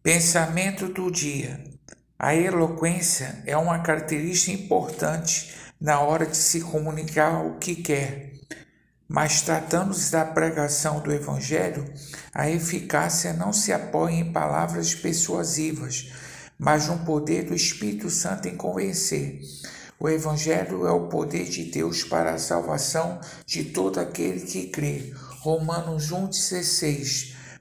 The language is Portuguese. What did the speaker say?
Pensamento do dia. A eloquência é uma característica importante na hora de se comunicar o que quer. Mas tratando-se da pregação do Evangelho, a eficácia não se apoia em palavras persuasivas, mas no poder do Espírito Santo em convencer. O Evangelho é o poder de Deus para a salvação de todo aquele que crê. Romanos 1,16